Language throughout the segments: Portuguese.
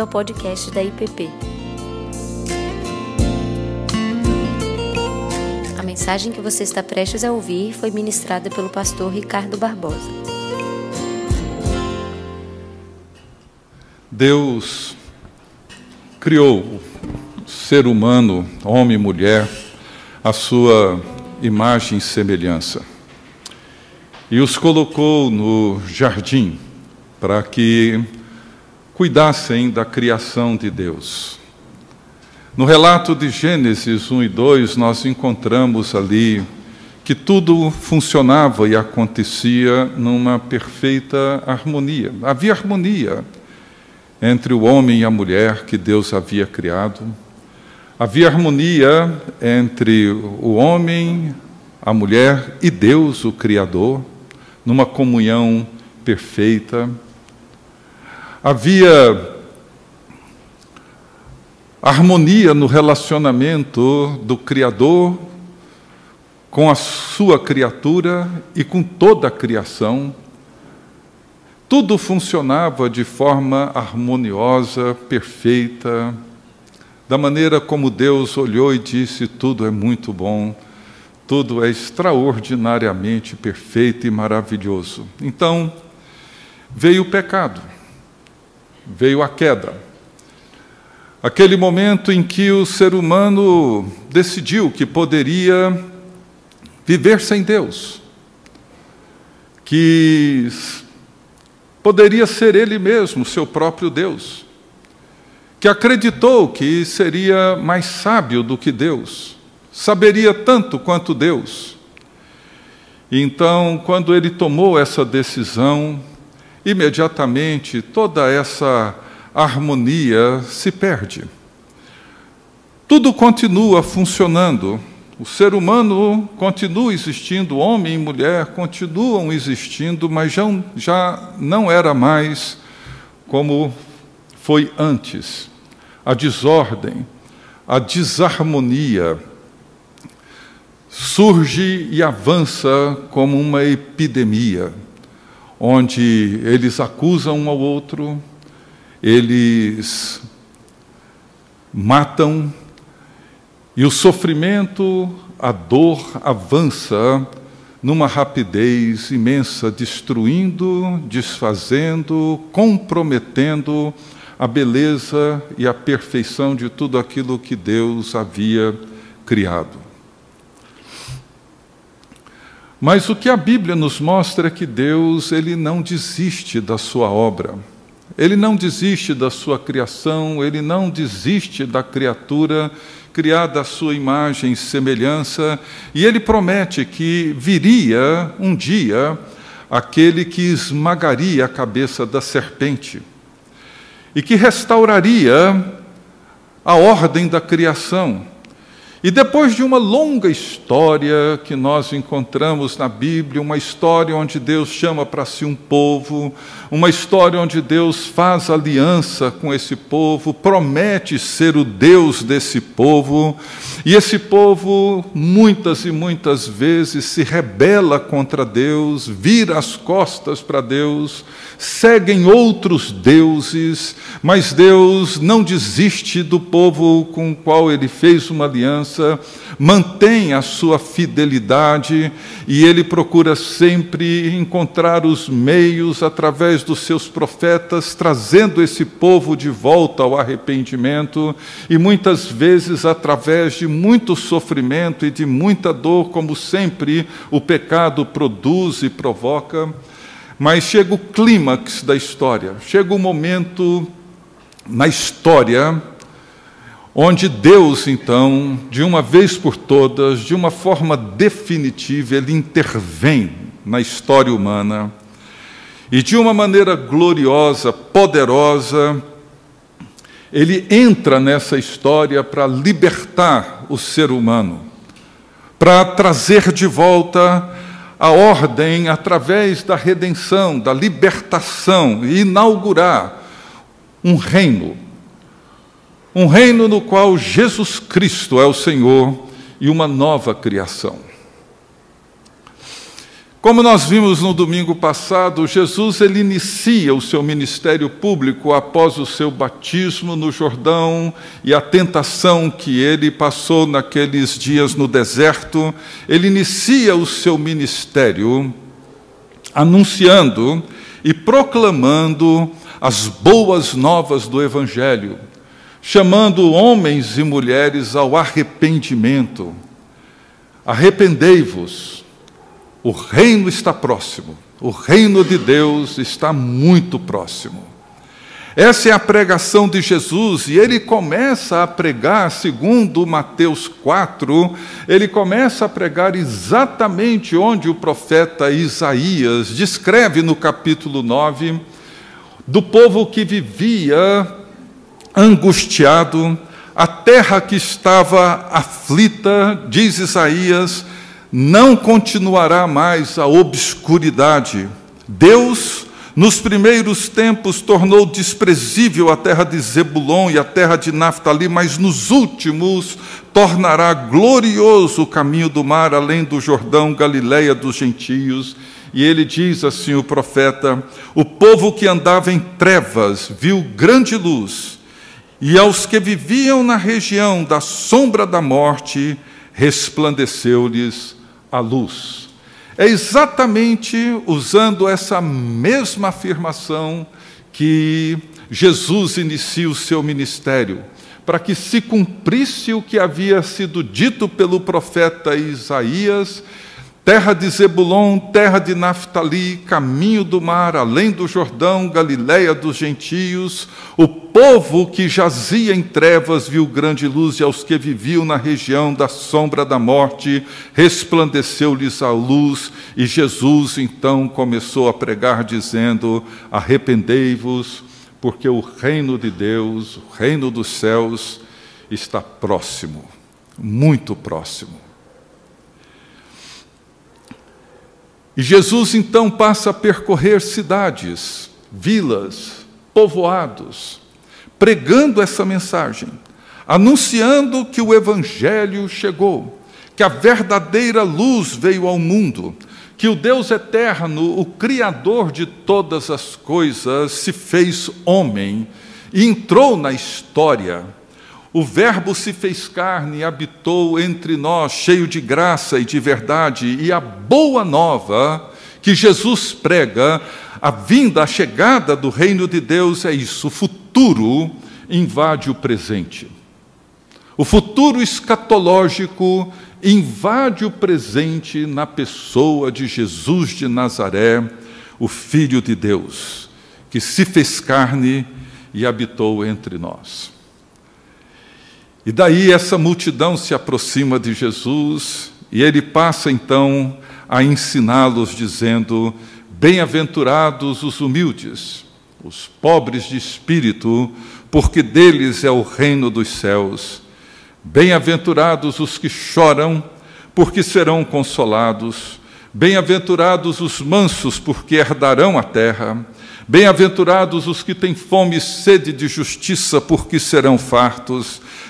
bem-vindo ao podcast da IPP. A mensagem que você está prestes a ouvir foi ministrada pelo pastor Ricardo Barbosa. Deus criou o ser humano, homem e mulher, a sua imagem e semelhança. E os colocou no jardim para que cuidassem da criação de Deus. No relato de Gênesis 1 e 2, nós encontramos ali que tudo funcionava e acontecia numa perfeita harmonia. Havia harmonia entre o homem e a mulher que Deus havia criado. Havia harmonia entre o homem, a mulher e Deus, o Criador, numa comunhão perfeita. Havia harmonia no relacionamento do Criador com a sua criatura e com toda a criação. Tudo funcionava de forma harmoniosa, perfeita, da maneira como Deus olhou e disse: tudo é muito bom, tudo é extraordinariamente perfeito e maravilhoso. Então, veio o pecado veio a queda. Aquele momento em que o ser humano decidiu que poderia viver sem Deus, que poderia ser ele mesmo, seu próprio Deus, que acreditou que seria mais sábio do que Deus, saberia tanto quanto Deus. Então, quando ele tomou essa decisão, imediatamente toda essa harmonia se perde. Tudo continua funcionando, o ser humano continua existindo, homem e mulher continuam existindo, mas já, já não era mais como foi antes. A desordem, a desarmonia surge e avança como uma epidemia onde eles acusam um ao outro, eles matam, e o sofrimento, a dor avança numa rapidez imensa, destruindo, desfazendo, comprometendo a beleza e a perfeição de tudo aquilo que Deus havia criado. Mas o que a Bíblia nos mostra é que Deus, ele não desiste da sua obra. Ele não desiste da sua criação, ele não desiste da criatura criada à sua imagem e semelhança, e ele promete que viria um dia aquele que esmagaria a cabeça da serpente e que restauraria a ordem da criação e depois de uma longa história que nós encontramos na Bíblia, uma história onde Deus chama para si um povo, uma história onde Deus faz aliança com esse povo, promete ser o Deus desse povo, e esse povo muitas e muitas vezes se rebela contra Deus, vira as costas para Deus, seguem outros deuses, mas Deus não desiste do povo com o qual ele fez uma aliança aliança, mantém a sua fidelidade e ele procura sempre encontrar os meios, através dos seus profetas, trazendo esse povo de volta ao arrependimento e muitas vezes através de muito sofrimento e de muita dor, como sempre o pecado produz e provoca. Mas chega o clímax da história, chega o momento na história onde Deus, então, de uma vez por todas, de uma forma definitiva, ele intervém na história humana e de uma maneira gloriosa, poderosa, ele entra nessa história para libertar o ser humano, para trazer de volta a ordem através da redenção, da libertação e inaugurar um reino um reino no qual Jesus Cristo é o Senhor e uma nova criação. Como nós vimos no domingo passado, Jesus ele inicia o seu ministério público após o seu batismo no Jordão e a tentação que ele passou naqueles dias no deserto. Ele inicia o seu ministério anunciando e proclamando as boas novas do Evangelho, chamando homens e mulheres ao arrependimento. Arrependei-vos o reino está próximo, o reino de Deus está muito próximo. Essa é a pregação de Jesus e ele começa a pregar, segundo Mateus 4, ele começa a pregar exatamente onde o profeta Isaías descreve no capítulo 9 do povo que vivia angustiado, a terra que estava aflita, diz Isaías, não continuará mais a obscuridade. Deus, nos primeiros tempos, tornou desprezível a terra de Zebulon e a terra de Naphtali, mas nos últimos tornará glorioso o caminho do mar, além do Jordão, Galiléia dos gentios. E ele diz assim, o profeta: O povo que andava em trevas viu grande luz, e aos que viviam na região da sombra da morte, resplandeceu-lhes a luz. É exatamente usando essa mesma afirmação que Jesus inicia o seu ministério, para que se cumprisse o que havia sido dito pelo profeta Isaías terra de Zebulon, terra de Naphtali, caminho do mar, além do Jordão, Galiléia dos gentios, o povo que jazia em trevas viu grande luz e aos que viviam na região da sombra da morte resplandeceu-lhes a luz e Jesus então começou a pregar dizendo: Arrependei-vos, porque o reino de Deus, o reino dos céus está próximo, muito próximo. E Jesus então passa a percorrer cidades, vilas, povoados, pregando essa mensagem, anunciando que o Evangelho chegou, que a verdadeira luz veio ao mundo, que o Deus eterno, o Criador de todas as coisas, se fez homem e entrou na história o Verbo se fez carne e habitou entre nós, cheio de graça e de verdade, e a boa nova que Jesus prega, a vinda, a chegada do reino de Deus é isso: o futuro invade o presente. O futuro escatológico invade o presente na pessoa de Jesus de Nazaré, o Filho de Deus, que se fez carne e habitou entre nós. E daí essa multidão se aproxima de Jesus e ele passa então a ensiná-los, dizendo: Bem-aventurados os humildes, os pobres de espírito, porque deles é o reino dos céus. Bem-aventurados os que choram, porque serão consolados. Bem-aventurados os mansos, porque herdarão a terra. Bem-aventurados os que têm fome e sede de justiça, porque serão fartos.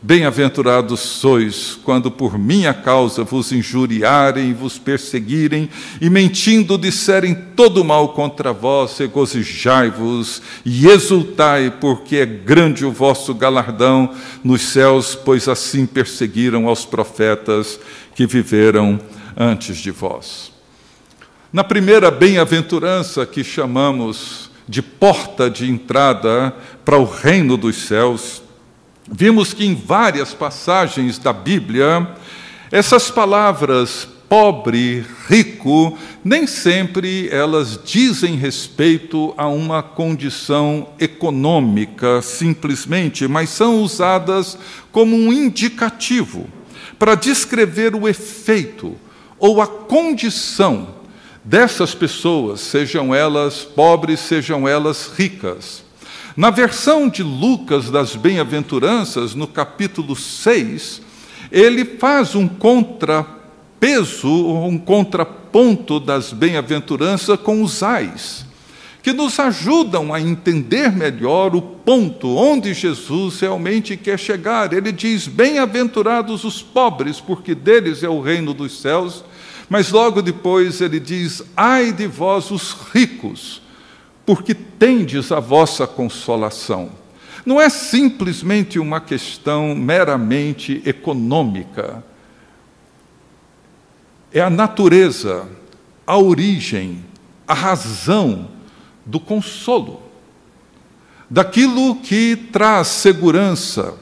Bem-aventurados sois quando por minha causa vos injuriarem, vos perseguirem e mentindo disserem todo mal contra vós, regozijai-vos e exultai, porque é grande o vosso galardão nos céus, pois assim perseguiram aos profetas que viveram antes de vós. Na primeira bem-aventurança que chamamos de porta de entrada para o reino dos céus, Vimos que em várias passagens da Bíblia, essas palavras pobre, rico, nem sempre elas dizem respeito a uma condição econômica simplesmente, mas são usadas como um indicativo para descrever o efeito ou a condição dessas pessoas, sejam elas pobres, sejam elas ricas. Na versão de Lucas das Bem-aventuranças, no capítulo 6, ele faz um contrapeso, um contraponto das bem-aventuranças com os ais, que nos ajudam a entender melhor o ponto onde Jesus realmente quer chegar. Ele diz: Bem-aventurados os pobres, porque deles é o reino dos céus. Mas logo depois ele diz: Ai de vós os ricos, porque tendes a vossa consolação. Não é simplesmente uma questão meramente econômica. É a natureza, a origem, a razão do consolo, daquilo que traz segurança,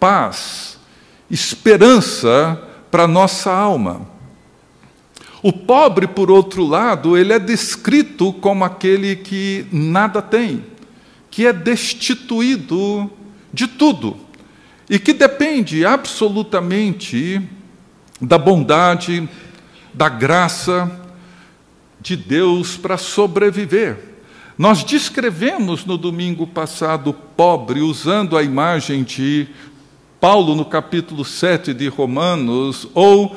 paz, esperança para a nossa alma. O pobre, por outro lado, ele é descrito como aquele que nada tem, que é destituído de tudo e que depende absolutamente da bondade, da graça de Deus para sobreviver. Nós descrevemos no domingo passado pobre usando a imagem de Paulo no capítulo 7 de Romanos, ou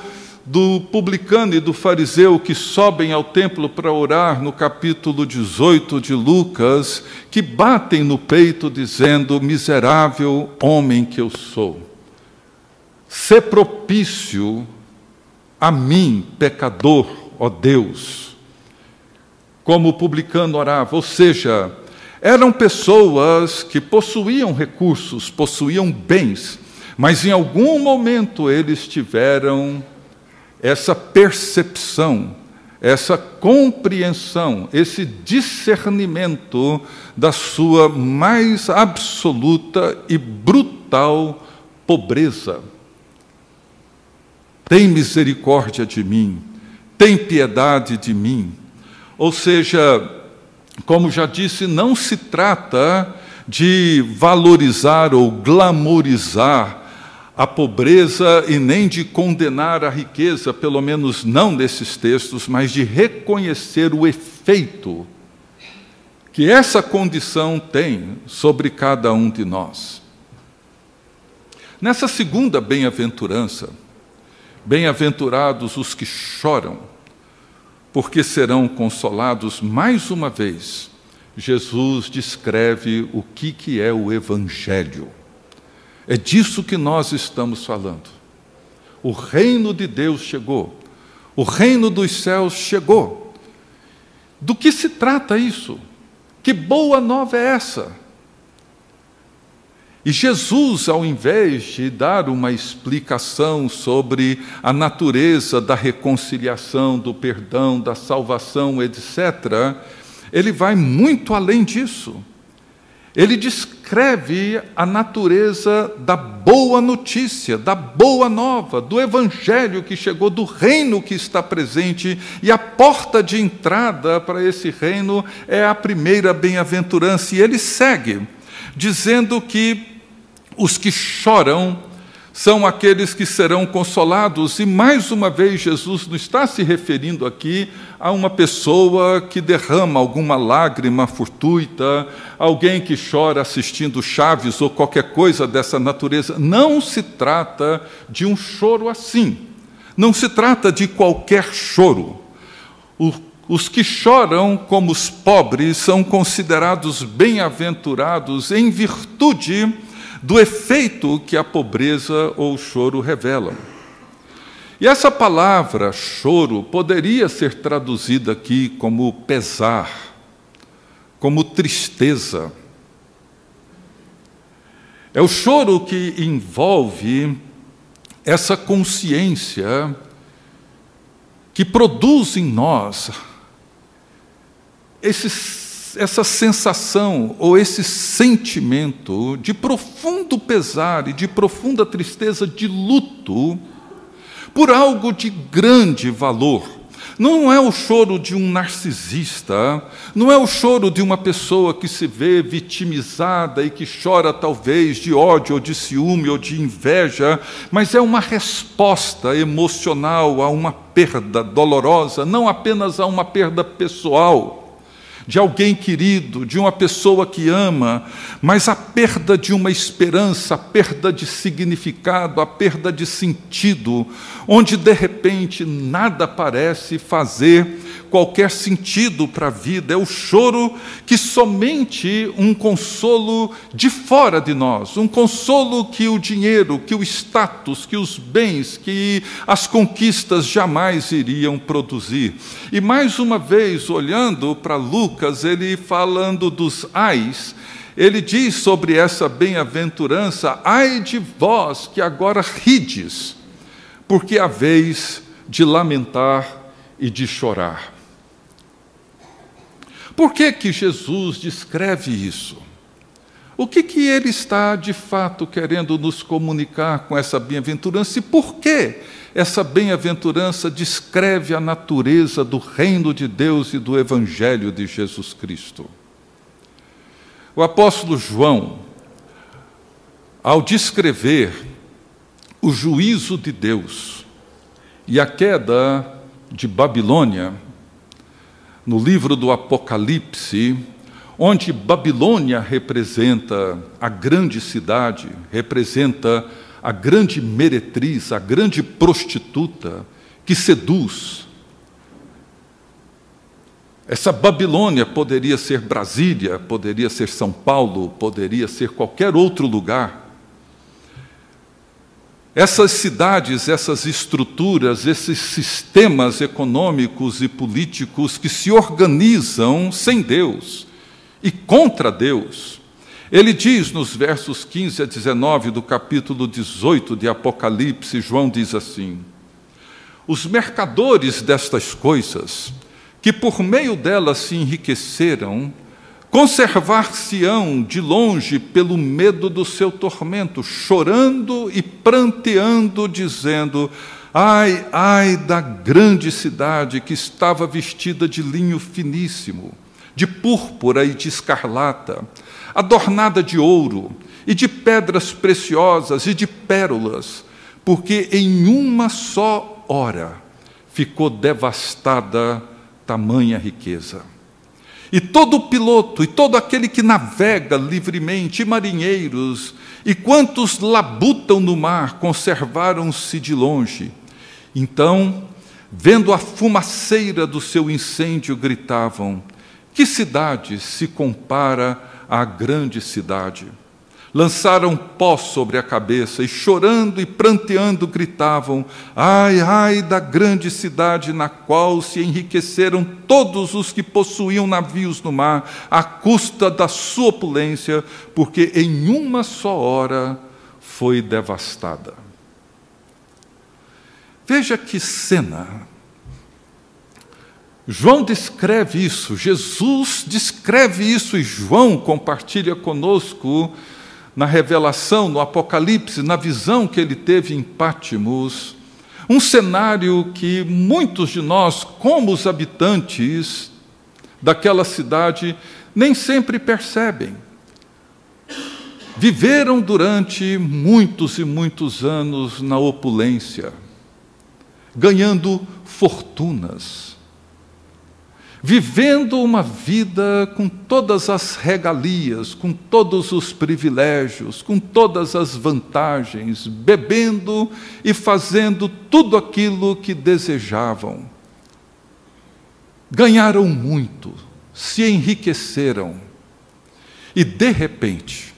do publicano e do fariseu que sobem ao templo para orar, no capítulo 18 de Lucas, que batem no peito dizendo: Miserável homem que eu sou, se propício a mim, pecador, ó Deus. Como o publicano orava, ou seja, eram pessoas que possuíam recursos, possuíam bens, mas em algum momento eles tiveram essa percepção, essa compreensão, esse discernimento da sua mais absoluta e brutal pobreza. Tem misericórdia de mim, tem piedade de mim. Ou seja, como já disse, não se trata de valorizar ou glamorizar a pobreza e nem de condenar a riqueza, pelo menos não nesses textos, mas de reconhecer o efeito que essa condição tem sobre cada um de nós. Nessa segunda bem-aventurança, bem-aventurados os que choram, porque serão consolados mais uma vez. Jesus descreve o que, que é o Evangelho. É disso que nós estamos falando. O reino de Deus chegou, o reino dos céus chegou. Do que se trata isso? Que boa nova é essa? E Jesus, ao invés de dar uma explicação sobre a natureza da reconciliação, do perdão, da salvação, etc., ele vai muito além disso ele descreve a natureza da boa notícia, da boa nova, do evangelho que chegou, do reino que está presente, e a porta de entrada para esse reino é a primeira bem-aventurança. E ele segue, dizendo que os que choram são aqueles que serão consolados. E mais uma vez, Jesus não está se referindo aqui a uma pessoa que derrama alguma lágrima fortuita, alguém que chora assistindo Chaves ou qualquer coisa dessa natureza. Não se trata de um choro assim. Não se trata de qualquer choro. Os que choram como os pobres são considerados bem-aventurados em virtude do efeito que a pobreza ou o choro revelam. E essa palavra choro poderia ser traduzida aqui como pesar, como tristeza. É o choro que envolve essa consciência que produz em nós esse essa sensação ou esse sentimento de profundo pesar e de profunda tristeza, de luto, por algo de grande valor. Não é o choro de um narcisista, não é o choro de uma pessoa que se vê vitimizada e que chora talvez de ódio ou de ciúme ou de inveja, mas é uma resposta emocional a uma perda dolorosa, não apenas a uma perda pessoal de alguém querido, de uma pessoa que ama, mas a perda de uma esperança, a perda de significado, a perda de sentido, onde de repente nada parece fazer qualquer sentido para a vida, é o choro que somente um consolo de fora de nós, um consolo que o dinheiro, que o status, que os bens, que as conquistas jamais iriam produzir. E mais uma vez, olhando para Lucas, ele falando dos ais, ele diz sobre essa bem-aventurança: ai de vós que agora rides, porque a vez de lamentar e de chorar. Por que que Jesus descreve isso? O que que ele está de fato querendo nos comunicar com essa bem-aventurança e por que essa bem-aventurança descreve a natureza do reino de Deus e do evangelho de Jesus Cristo. O apóstolo João, ao descrever o juízo de Deus e a queda de Babilônia, no livro do Apocalipse, onde Babilônia representa a grande cidade, representa a grande meretriz, a grande prostituta que seduz. Essa Babilônia poderia ser Brasília, poderia ser São Paulo, poderia ser qualquer outro lugar. Essas cidades, essas estruturas, esses sistemas econômicos e políticos que se organizam sem Deus e contra Deus, ele diz nos versos 15 a 19 do capítulo 18 de Apocalipse, João diz assim: Os mercadores destas coisas, que por meio delas se enriqueceram, conservar-se-ão de longe pelo medo do seu tormento, chorando e pranteando, dizendo: Ai, ai da grande cidade que estava vestida de linho finíssimo, de púrpura e de escarlata adornada de ouro e de pedras preciosas e de pérolas, porque em uma só hora ficou devastada tamanha riqueza. E todo piloto e todo aquele que navega livremente, e marinheiros, e quantos labutam no mar, conservaram-se de longe. Então, vendo a fumaceira do seu incêndio, gritavam: Que cidade se compara à grande cidade. Lançaram pó sobre a cabeça e, chorando e pranteando, gritavam: Ai, ai da grande cidade na qual se enriqueceram todos os que possuíam navios no mar, à custa da sua opulência, porque em uma só hora foi devastada. Veja que cena João descreve isso, Jesus descreve isso e João compartilha conosco na revelação, no Apocalipse, na visão que ele teve em Pátimos, um cenário que muitos de nós, como os habitantes daquela cidade, nem sempre percebem. Viveram durante muitos e muitos anos na opulência, ganhando fortunas vivendo uma vida com todas as regalias, com todos os privilégios, com todas as vantagens, bebendo e fazendo tudo aquilo que desejavam. Ganharam muito, se enriqueceram, e de repente,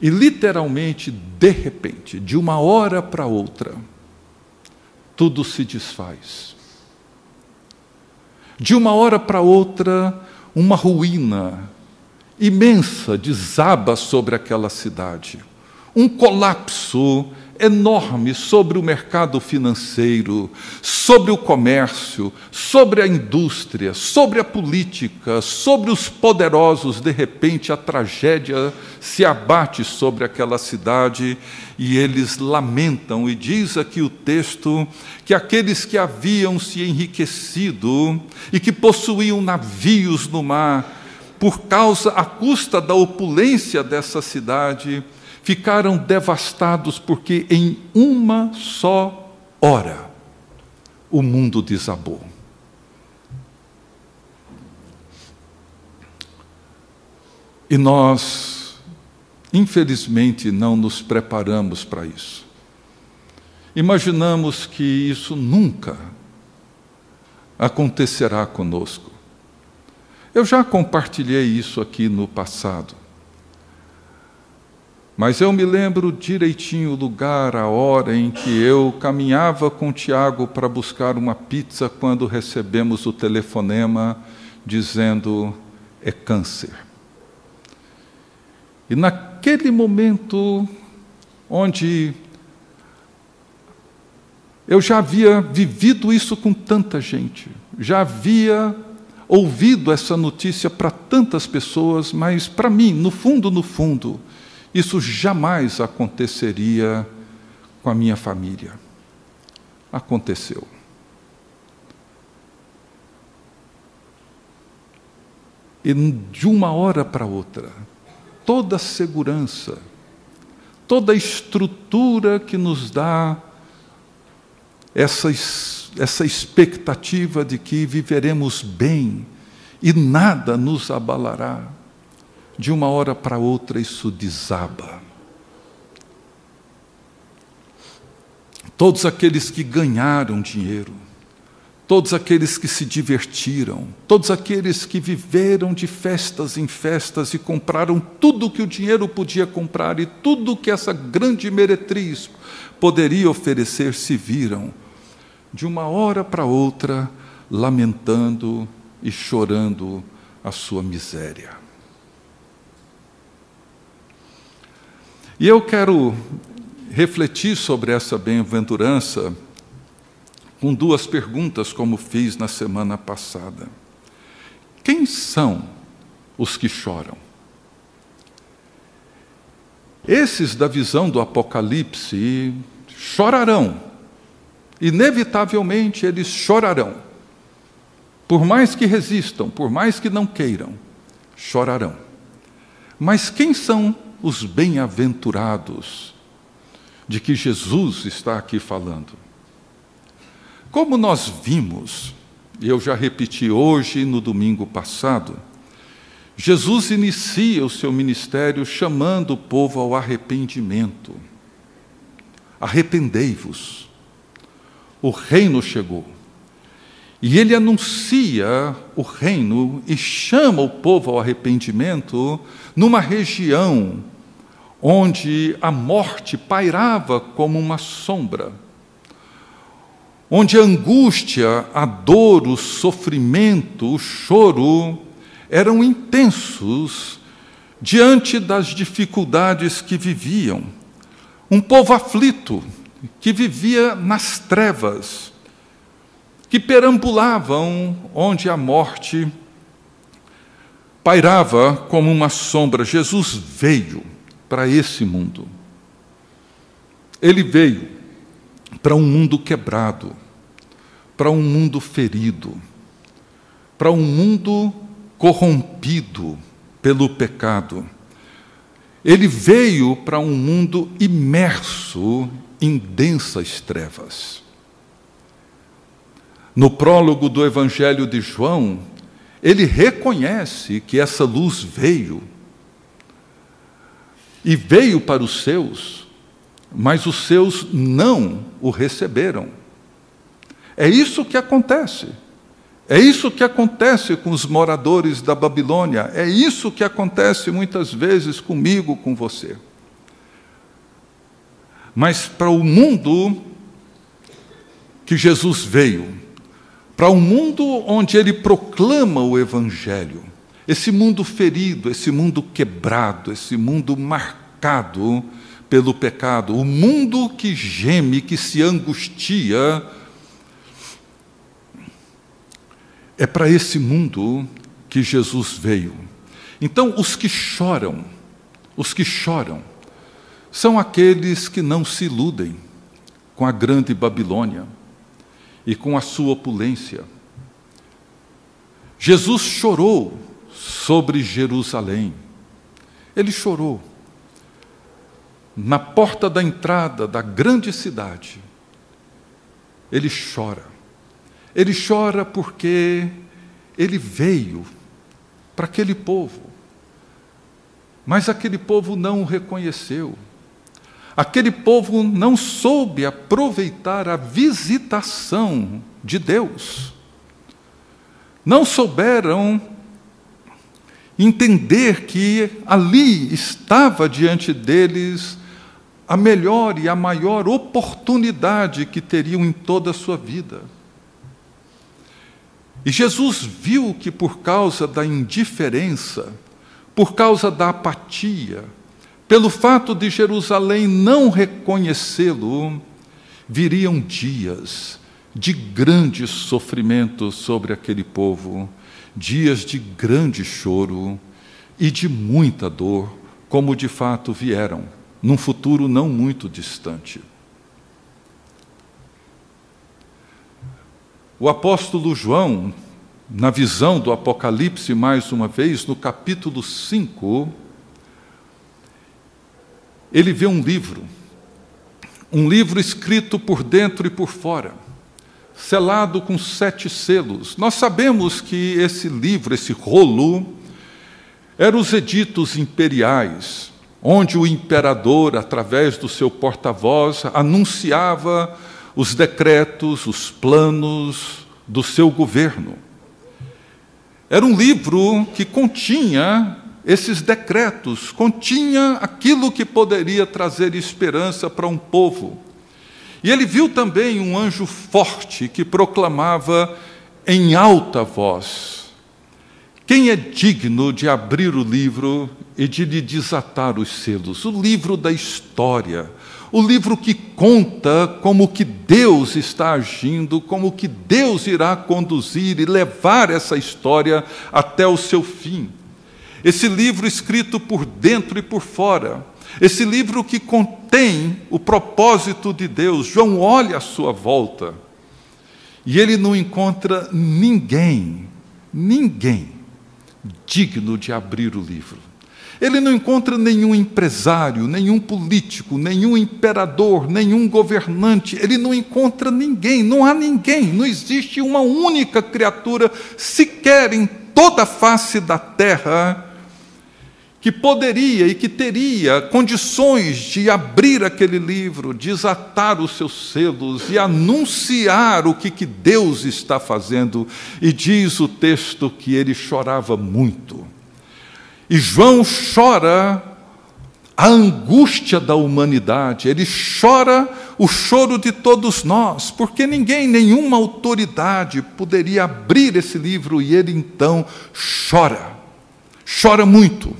e literalmente de repente, de uma hora para outra, tudo se desfaz de uma hora para outra, uma ruína imensa desaba sobre aquela cidade. Um colapso enorme sobre o mercado financeiro, sobre o comércio, sobre a indústria, sobre a política, sobre os poderosos. De repente, a tragédia se abate sobre aquela cidade e eles lamentam. E diz aqui o texto que aqueles que haviam se enriquecido e que possuíam navios no mar, por causa, à custa da opulência dessa cidade, ficaram devastados porque em uma só hora o mundo desabou. E nós, infelizmente, não nos preparamos para isso. Imaginamos que isso nunca acontecerá conosco. Eu já compartilhei isso aqui no passado. Mas eu me lembro direitinho o lugar, a hora em que eu caminhava com Tiago para buscar uma pizza quando recebemos o telefonema dizendo é câncer. E naquele momento onde eu já havia vivido isso com tanta gente, já havia ouvido essa notícia para tantas pessoas, mas para mim, no fundo, no fundo, isso jamais aconteceria com a minha família. Aconteceu. E de uma hora para outra, toda a segurança, toda a estrutura que nos dá essa, essa expectativa de que viveremos bem e nada nos abalará, de uma hora para outra isso desaba. Todos aqueles que ganharam dinheiro, todos aqueles que se divertiram, todos aqueles que viveram de festas em festas e compraram tudo que o dinheiro podia comprar e tudo que essa grande meretriz poderia oferecer, se viram, de uma hora para outra, lamentando e chorando a sua miséria. E eu quero refletir sobre essa bem-aventurança com duas perguntas, como fiz na semana passada. Quem são os que choram? Esses da visão do Apocalipse chorarão, inevitavelmente eles chorarão. Por mais que resistam, por mais que não queiram, chorarão. Mas quem são os bem-aventurados de que Jesus está aqui falando. Como nós vimos, e eu já repeti hoje e no domingo passado, Jesus inicia o seu ministério chamando o povo ao arrependimento. Arrependei-vos, o reino chegou. E ele anuncia o reino e chama o povo ao arrependimento numa região onde a morte pairava como uma sombra, onde a angústia, a dor, o sofrimento, o choro eram intensos diante das dificuldades que viviam. Um povo aflito, que vivia nas trevas, que perambulavam onde a morte pairava como uma sombra. Jesus veio para esse mundo. Ele veio para um mundo quebrado, para um mundo ferido, para um mundo corrompido pelo pecado. Ele veio para um mundo imerso em densas trevas. No prólogo do Evangelho de João, ele reconhece que essa luz veio e veio para os seus, mas os seus não o receberam. É isso que acontece. É isso que acontece com os moradores da Babilônia. É isso que acontece muitas vezes comigo, com você. Mas para o mundo que Jesus veio, para o um mundo onde ele proclama o Evangelho, esse mundo ferido, esse mundo quebrado, esse mundo marcado pelo pecado, o mundo que geme, que se angustia, é para esse mundo que Jesus veio. Então, os que choram, os que choram, são aqueles que não se iludem com a grande Babilônia e com a sua opulência. Jesus chorou sobre Jerusalém. Ele chorou. Na porta da entrada da grande cidade, ele chora. Ele chora porque ele veio para aquele povo, Mas aquele povo não o reconheceu. Aquele povo não soube aproveitar a visitação de Deus. Não souberam entender que ali estava diante deles a melhor e a maior oportunidade que teriam em toda a sua vida. E Jesus viu que por causa da indiferença, por causa da apatia, pelo fato de Jerusalém não reconhecê-lo, viriam dias de grande sofrimento sobre aquele povo, dias de grande choro e de muita dor, como de fato vieram, num futuro não muito distante. O apóstolo João, na visão do Apocalipse, mais uma vez, no capítulo 5, ele vê um livro, um livro escrito por dentro e por fora, selado com sete selos. Nós sabemos que esse livro, esse rolo, eram os editos imperiais, onde o imperador, através do seu porta-voz, anunciava os decretos, os planos do seu governo. Era um livro que continha esses decretos, continha aquilo que poderia trazer esperança para um povo. E ele viu também um anjo forte que proclamava em alta voz: Quem é digno de abrir o livro e de lhe desatar os selos? O livro da história, o livro que conta como que Deus está agindo, como que Deus irá conduzir e levar essa história até o seu fim. Esse livro escrito por dentro e por fora, esse livro que contém o propósito de Deus. João olha à sua volta e ele não encontra ninguém, ninguém digno de abrir o livro. Ele não encontra nenhum empresário, nenhum político, nenhum imperador, nenhum governante. Ele não encontra ninguém, não há ninguém, não existe uma única criatura sequer em toda a face da terra que poderia e que teria condições de abrir aquele livro, desatar os seus selos e anunciar o que, que Deus está fazendo. E diz o texto que ele chorava muito. E João chora a angústia da humanidade, ele chora o choro de todos nós, porque ninguém, nenhuma autoridade poderia abrir esse livro e ele então chora, chora muito.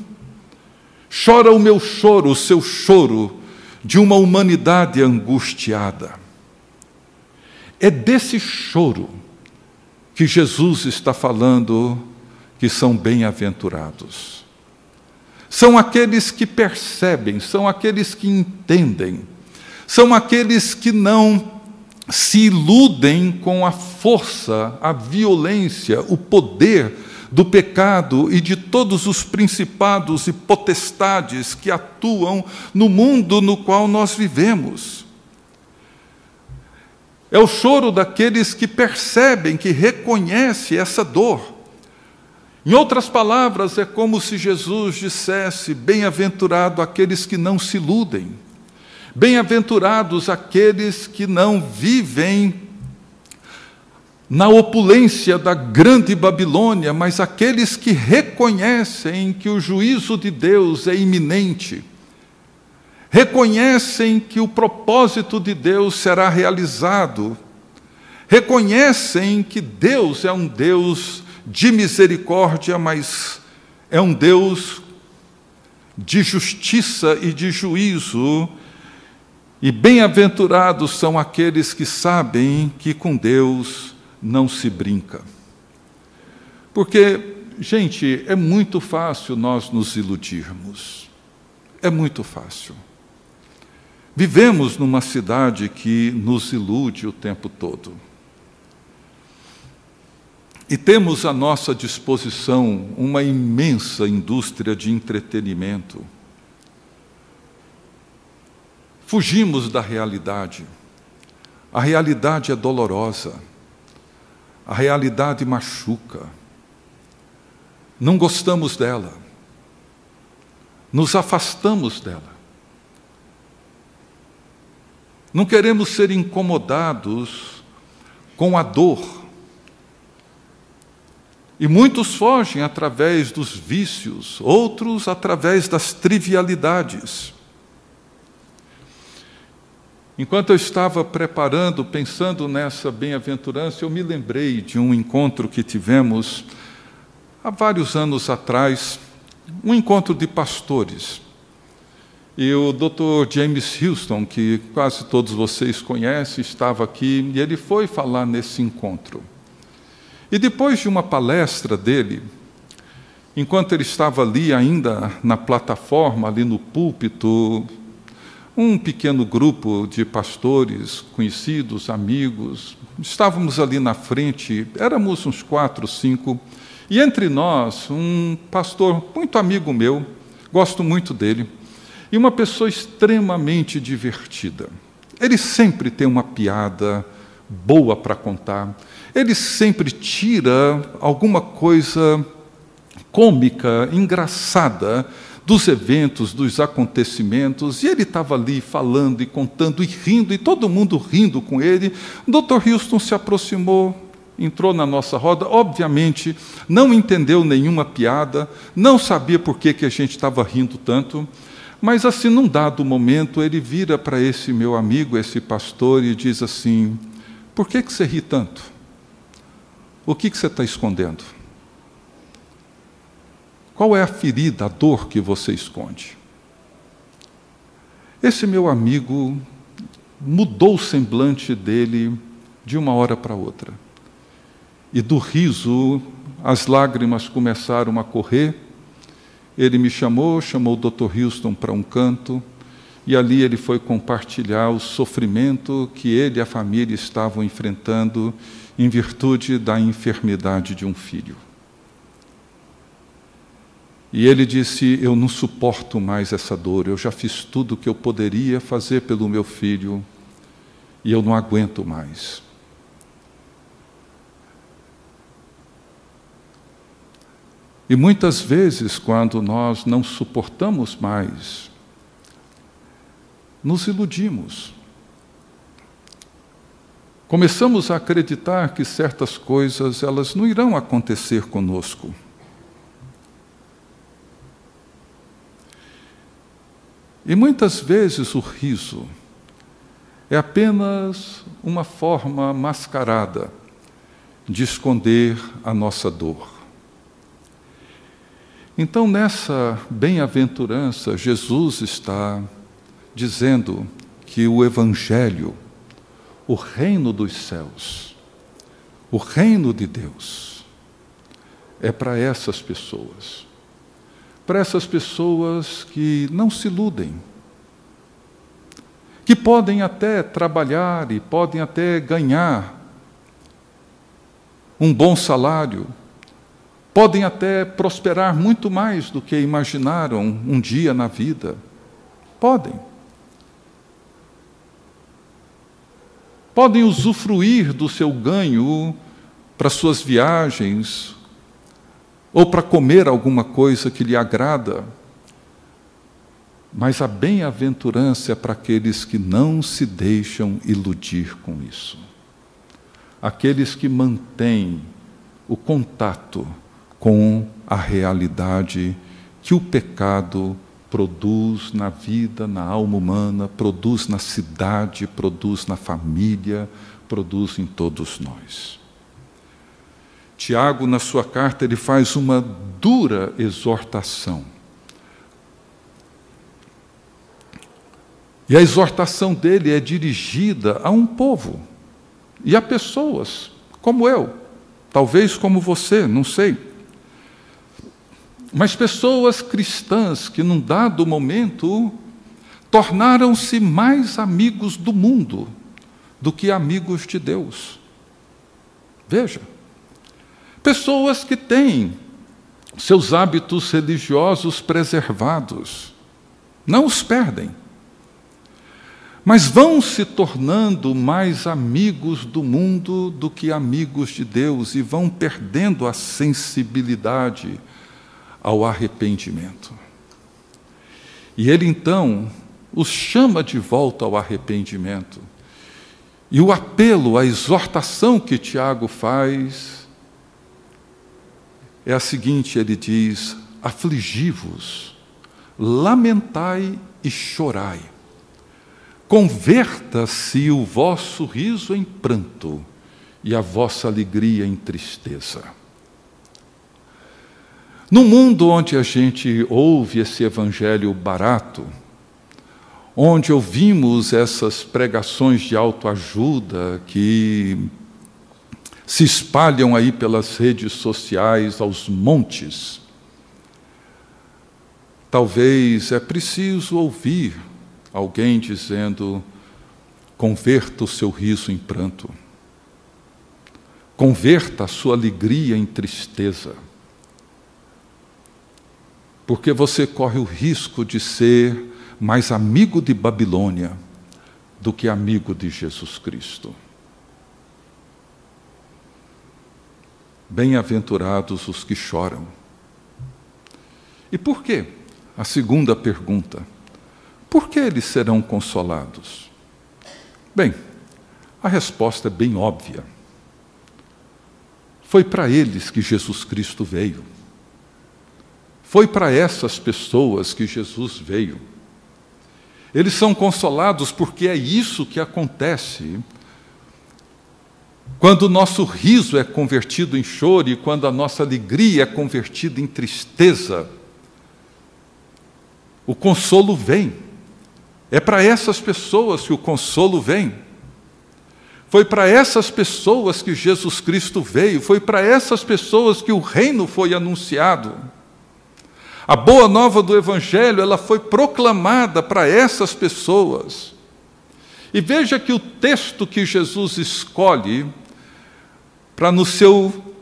Chora o meu choro, o seu choro, de uma humanidade angustiada. É desse choro que Jesus está falando que são bem-aventurados. São aqueles que percebem, são aqueles que entendem, são aqueles que não se iludem com a força, a violência, o poder do pecado e de todos os principados e potestades que atuam no mundo no qual nós vivemos. É o choro daqueles que percebem, que reconhecem essa dor. Em outras palavras, é como se Jesus dissesse: Bem-aventurado aqueles que não se iludem, bem-aventurados aqueles que não vivem na opulência da grande Babilônia, mas aqueles que reconhecem que o juízo de Deus é iminente, reconhecem que o propósito de Deus será realizado, reconhecem que Deus é um Deus de misericórdia, mas é um Deus de justiça e de juízo. E bem-aventurados são aqueles que sabem que com Deus não se brinca. Porque, gente, é muito fácil nós nos iludirmos. É muito fácil. Vivemos numa cidade que nos ilude o tempo todo. E temos à nossa disposição uma imensa indústria de entretenimento. Fugimos da realidade. A realidade é dolorosa. A realidade machuca. Não gostamos dela. nos afastamos dela. Não queremos ser incomodados com a dor. E muitos fogem através dos vícios, outros através das trivialidades. Enquanto eu estava preparando, pensando nessa bem-aventurança, eu me lembrei de um encontro que tivemos há vários anos atrás, um encontro de pastores. E o Dr. James Houston, que quase todos vocês conhecem, estava aqui e ele foi falar nesse encontro. E depois de uma palestra dele, enquanto ele estava ali ainda na plataforma, ali no púlpito, um pequeno grupo de pastores, conhecidos, amigos, estávamos ali na frente, éramos uns quatro, cinco, e entre nós, um pastor muito amigo meu, gosto muito dele, e uma pessoa extremamente divertida. Ele sempre tem uma piada boa para contar, ele sempre tira alguma coisa cômica, engraçada dos eventos, dos acontecimentos, e ele estava ali falando e contando e rindo, e todo mundo rindo com ele. Dr. Houston se aproximou, entrou na nossa roda, obviamente não entendeu nenhuma piada, não sabia por que, que a gente estava rindo tanto, mas assim, num dado momento, ele vira para esse meu amigo, esse pastor, e diz assim: Por que, que você ri tanto? O que, que você está escondendo? Qual é a ferida, a dor que você esconde? Esse meu amigo mudou o semblante dele de uma hora para outra. E do riso, as lágrimas começaram a correr. Ele me chamou, chamou o Dr. Houston para um canto, e ali ele foi compartilhar o sofrimento que ele e a família estavam enfrentando em virtude da enfermidade de um filho. E ele disse: Eu não suporto mais essa dor, eu já fiz tudo o que eu poderia fazer pelo meu filho e eu não aguento mais. E muitas vezes, quando nós não suportamos mais, nos iludimos. Começamos a acreditar que certas coisas elas não irão acontecer conosco. E muitas vezes o riso é apenas uma forma mascarada de esconder a nossa dor. Então, nessa bem-aventurança, Jesus está dizendo que o Evangelho, o reino dos céus, o reino de Deus, é para essas pessoas para essas pessoas que não se iludem, que podem até trabalhar e podem até ganhar um bom salário, podem até prosperar muito mais do que imaginaram um dia na vida. Podem. Podem usufruir do seu ganho para suas viagens, ou para comer alguma coisa que lhe agrada. Mas a bem-aventurança é para aqueles que não se deixam iludir com isso. Aqueles que mantêm o contato com a realidade que o pecado produz na vida, na alma humana, produz na cidade, produz na família, produz em todos nós. Tiago, na sua carta, ele faz uma dura exortação. E a exortação dele é dirigida a um povo e a pessoas, como eu, talvez como você, não sei. Mas pessoas cristãs que, num dado momento, tornaram-se mais amigos do mundo do que amigos de Deus. Veja. Pessoas que têm seus hábitos religiosos preservados, não os perdem, mas vão se tornando mais amigos do mundo do que amigos de Deus e vão perdendo a sensibilidade ao arrependimento. E ele então os chama de volta ao arrependimento. E o apelo, a exortação que Tiago faz é a seguinte: ele diz: afligi-vos, lamentai e chorai. Converta-se o vosso riso em pranto e a vossa alegria em tristeza. No mundo onde a gente ouve esse evangelho barato, onde ouvimos essas pregações de autoajuda que se espalham aí pelas redes sociais aos montes. Talvez é preciso ouvir alguém dizendo: converta o seu riso em pranto, converta a sua alegria em tristeza, porque você corre o risco de ser mais amigo de Babilônia do que amigo de Jesus Cristo. Bem-aventurados os que choram. E por quê? A segunda pergunta. Por que eles serão consolados? Bem, a resposta é bem óbvia. Foi para eles que Jesus Cristo veio. Foi para essas pessoas que Jesus veio. Eles são consolados porque é isso que acontece quando o nosso riso é convertido em choro e quando a nossa alegria é convertida em tristeza. O consolo vem. É para essas pessoas que o consolo vem. Foi para essas pessoas que Jesus Cristo veio, foi para essas pessoas que o reino foi anunciado. A boa nova do Evangelho, ela foi proclamada para essas pessoas. E veja que o texto que Jesus escolhe para no seu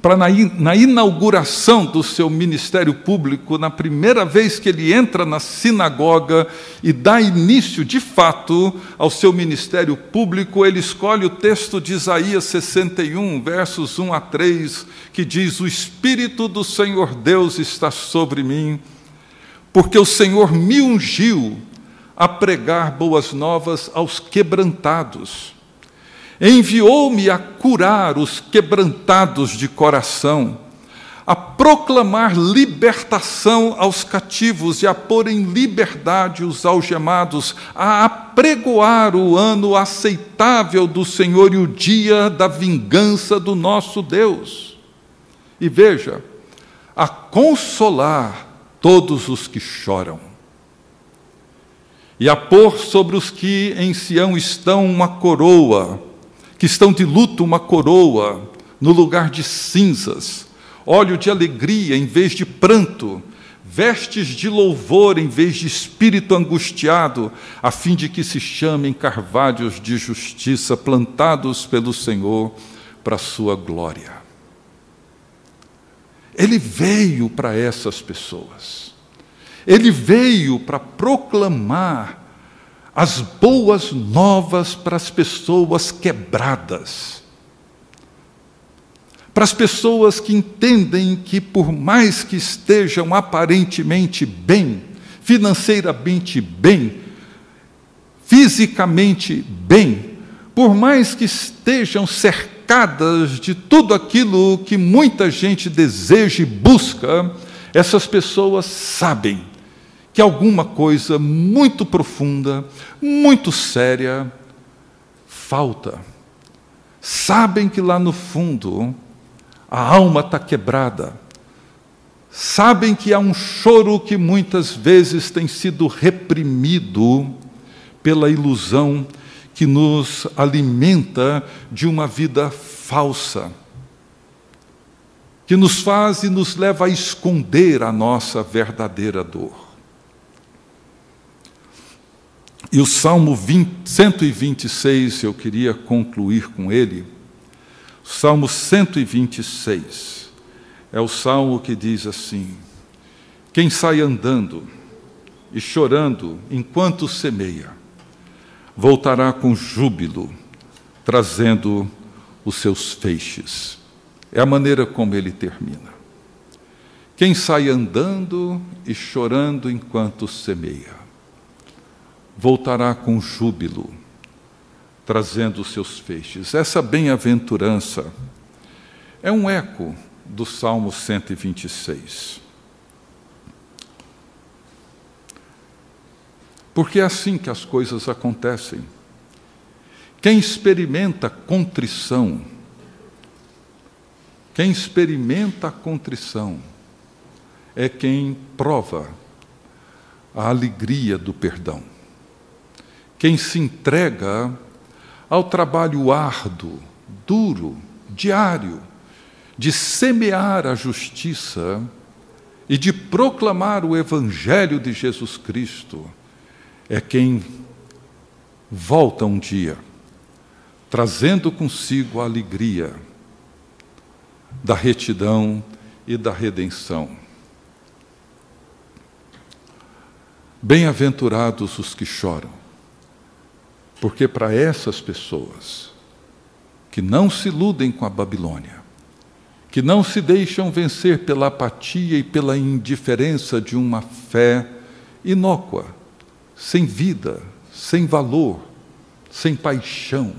para na, na, inauguração do seu ministério público, na primeira vez que ele entra na sinagoga e dá início, de fato, ao seu ministério público, ele escolhe o texto de Isaías 61, versos 1 a 3, que diz: O Espírito do Senhor Deus está sobre mim, porque o Senhor me ungiu a pregar boas novas aos quebrantados Enviou-me a curar os quebrantados de coração, a proclamar libertação aos cativos e a pôr em liberdade os algemados, a apregoar o ano aceitável do Senhor e o dia da vingança do nosso Deus. E veja, a consolar todos os que choram e a pôr sobre os que em Sião estão uma coroa que estão de luto uma coroa no lugar de cinzas, óleo de alegria em vez de pranto, vestes de louvor em vez de espírito angustiado, a fim de que se chamem carvalhos de justiça plantados pelo Senhor para a sua glória. Ele veio para essas pessoas. Ele veio para proclamar as boas novas para as pessoas quebradas, para as pessoas que entendem que, por mais que estejam aparentemente bem, financeiramente bem, fisicamente bem, por mais que estejam cercadas de tudo aquilo que muita gente deseja e busca, essas pessoas sabem que alguma coisa muito profunda, muito séria, falta. Sabem que lá no fundo a alma está quebrada. Sabem que há um choro que muitas vezes tem sido reprimido pela ilusão que nos alimenta de uma vida falsa, que nos faz e nos leva a esconder a nossa verdadeira dor. E o Salmo 20, 126, eu queria concluir com ele. O Salmo 126 é o salmo que diz assim: Quem sai andando e chorando enquanto semeia, voltará com júbilo, trazendo os seus feixes. É a maneira como ele termina. Quem sai andando e chorando enquanto semeia, voltará com júbilo, trazendo seus feixes. Essa bem-aventurança é um eco do Salmo 126. Porque é assim que as coisas acontecem. Quem experimenta contrição, quem experimenta a contrição, é quem prova a alegria do perdão. Quem se entrega ao trabalho árduo, duro, diário, de semear a justiça e de proclamar o Evangelho de Jesus Cristo, é quem volta um dia, trazendo consigo a alegria da retidão e da redenção. Bem-aventurados os que choram, porque para essas pessoas que não se iludem com a Babilônia, que não se deixam vencer pela apatia e pela indiferença de uma fé inócua, sem vida, sem valor, sem paixão.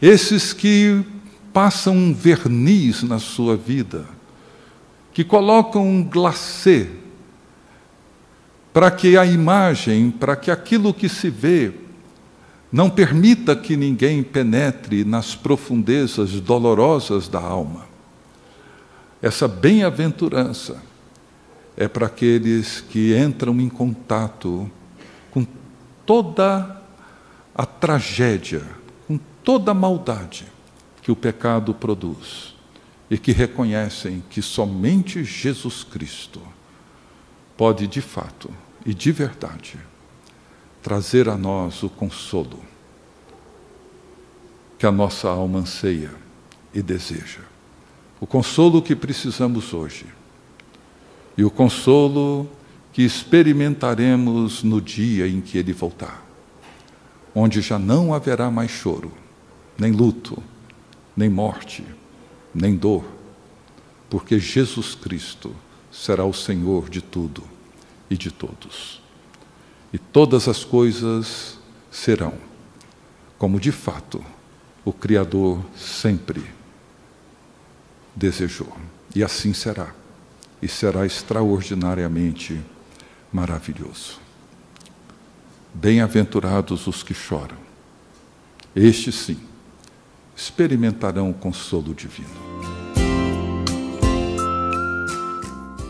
Esses que passam um verniz na sua vida, que colocam um glacê para que a imagem, para que aquilo que se vê, não permita que ninguém penetre nas profundezas dolorosas da alma. Essa bem-aventurança é para aqueles que entram em contato com toda a tragédia, com toda a maldade que o pecado produz e que reconhecem que somente Jesus Cristo pode de fato e de verdade trazer a nós o consolo que a nossa alma anseia e deseja. O consolo que precisamos hoje e o consolo que experimentaremos no dia em que ele voltar, onde já não haverá mais choro, nem luto, nem morte, nem dor, porque Jesus Cristo será o Senhor de tudo e de todos. E todas as coisas serão como de fato o Criador sempre desejou. E assim será. E será extraordinariamente maravilhoso. Bem-aventurados os que choram. Estes sim experimentarão o consolo divino.